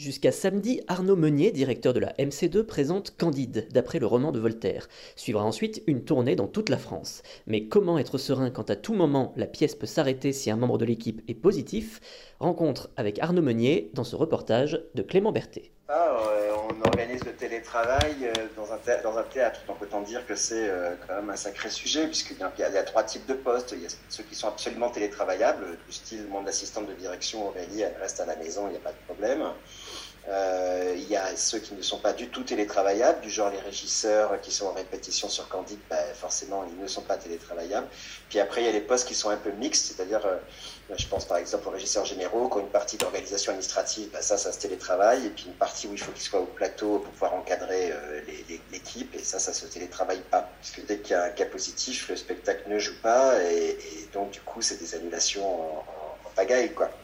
Jusqu'à samedi, Arnaud Meunier, directeur de la MC2, présente Candide, d'après le roman de Voltaire. Suivra ensuite une tournée dans toute la France. Mais comment être serein quand à tout moment la pièce peut s'arrêter si un membre de l'équipe est positif? Rencontre avec Arnaud Meunier dans ce reportage de Clément Berthet. Ah, euh, on organise le télétravail euh, dans un, thé- dans un théâtre, donc autant dire que c'est euh, quand même un sacré sujet, puisqu'il y, y a trois types de postes. Il y a ceux qui sont absolument télétravaillables, du style mon assistante de direction Aurélie, elle reste à la maison, il n'y a pas de problème. Euh, il y a ceux qui ne sont pas du tout télétravaillables, du genre les régisseurs qui sont en répétition sur Candide, ben, forcément ils ne sont pas télétravaillables. Puis après il y a les postes qui sont un peu mixtes, c'est-à-dire euh, je pense par exemple aux régisseurs généraux qui ont une partie d'organisation administrative, ben, ça ça se télétravaille, et puis une partie où il faut qu'ils soient au plateau pour pouvoir encadrer euh, l'équipe, et ça ça se télétravaille pas. Parce que dès qu'il y a un cas positif, le spectacle ne joue pas, et, donc du coup c'est des annulations en- en pagaille quoi.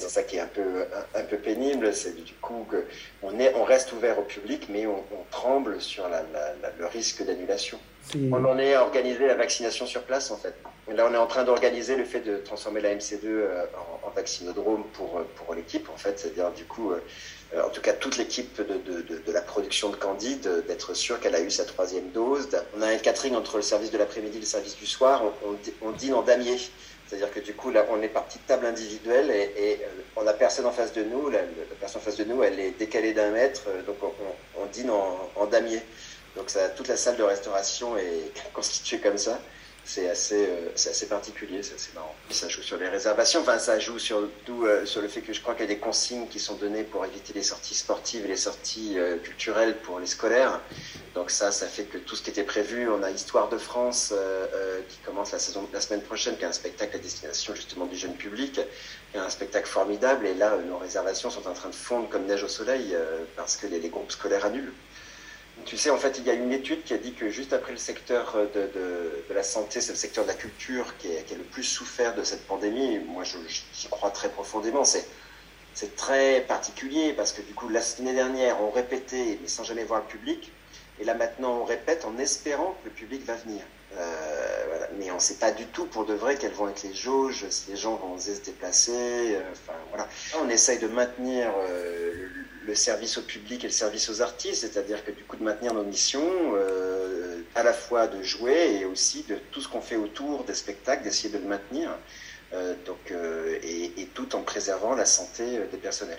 C'est ça qui est un peu, un, un peu pénible, c'est du coup que on, est, on reste ouvert au public, mais on, on tremble sur la, la- la- le risque d'annulation. On en est à organiser la vaccination sur place en fait. Là, on est en train d'organiser le fait de transformer la MC2 euh, en, en vaccinodrome pour, euh, pour l'équipe en fait, c'est-à-dire du coup, euh, en tout cas toute l'équipe de, de, de, de la production de Candide, d'être sûr qu'elle a eu sa troisième dose. On a un catering entre le service de l'après-midi et le service du soir, on, on dîne en damier. C'est-à-dire que du coup, là, on est parti de table individuelle et, euh, on a personne en face de nous. La, personne en face de nous, elle est décalée d'un mètre, euh, donc on, on- on dîne en, en damier. Donc ça, toute la salle de restauration est constituée comme ça. C'est assez, euh, c'est assez particulier, c'est assez marrant. Ça joue sur les réservations, enfin ça joue surtout euh, sur le fait que je crois qu'il y a des consignes qui sont données pour éviter les sorties sportives et les sorties euh, culturelles pour les scolaires. Donc ça, ça fait que tout ce qui était prévu, on a Histoire de France euh, qui commence la semaine prochaine, qui est un spectacle à destination justement du jeune public, qui est un spectacle formidable. Et là, nos réservations sont en train de fondre comme neige au soleil parce que les, les groupes scolaires annulent. Tu sais, en fait, il y a une étude qui a dit que juste après le secteur de, de, la santé, c'est le secteur de la culture qui, a le plus souffert de cette pandémie. Moi, j'y crois très profondément. C'est c'est très particulier parce que du coup, l'année dernière, on répétait mais sans jamais voir le public. Et là maintenant, on répète en espérant que le public va venir. Euh, voilà. Mais on ne sait pas du tout pour de vrai quelles vont être les jauges, si les gens vont oser se déplacer. euh, Enfin voilà. On essaye de maintenir euh, le, service au public et le service aux artistes, c'est-à-dire que du coup de maintenir nos missions, euh, à la fois de jouer et aussi de tout ce qu'on fait autour des spectacles, d'essayer de le maintenir. Donc, et, tout en préservant la santé des personnels.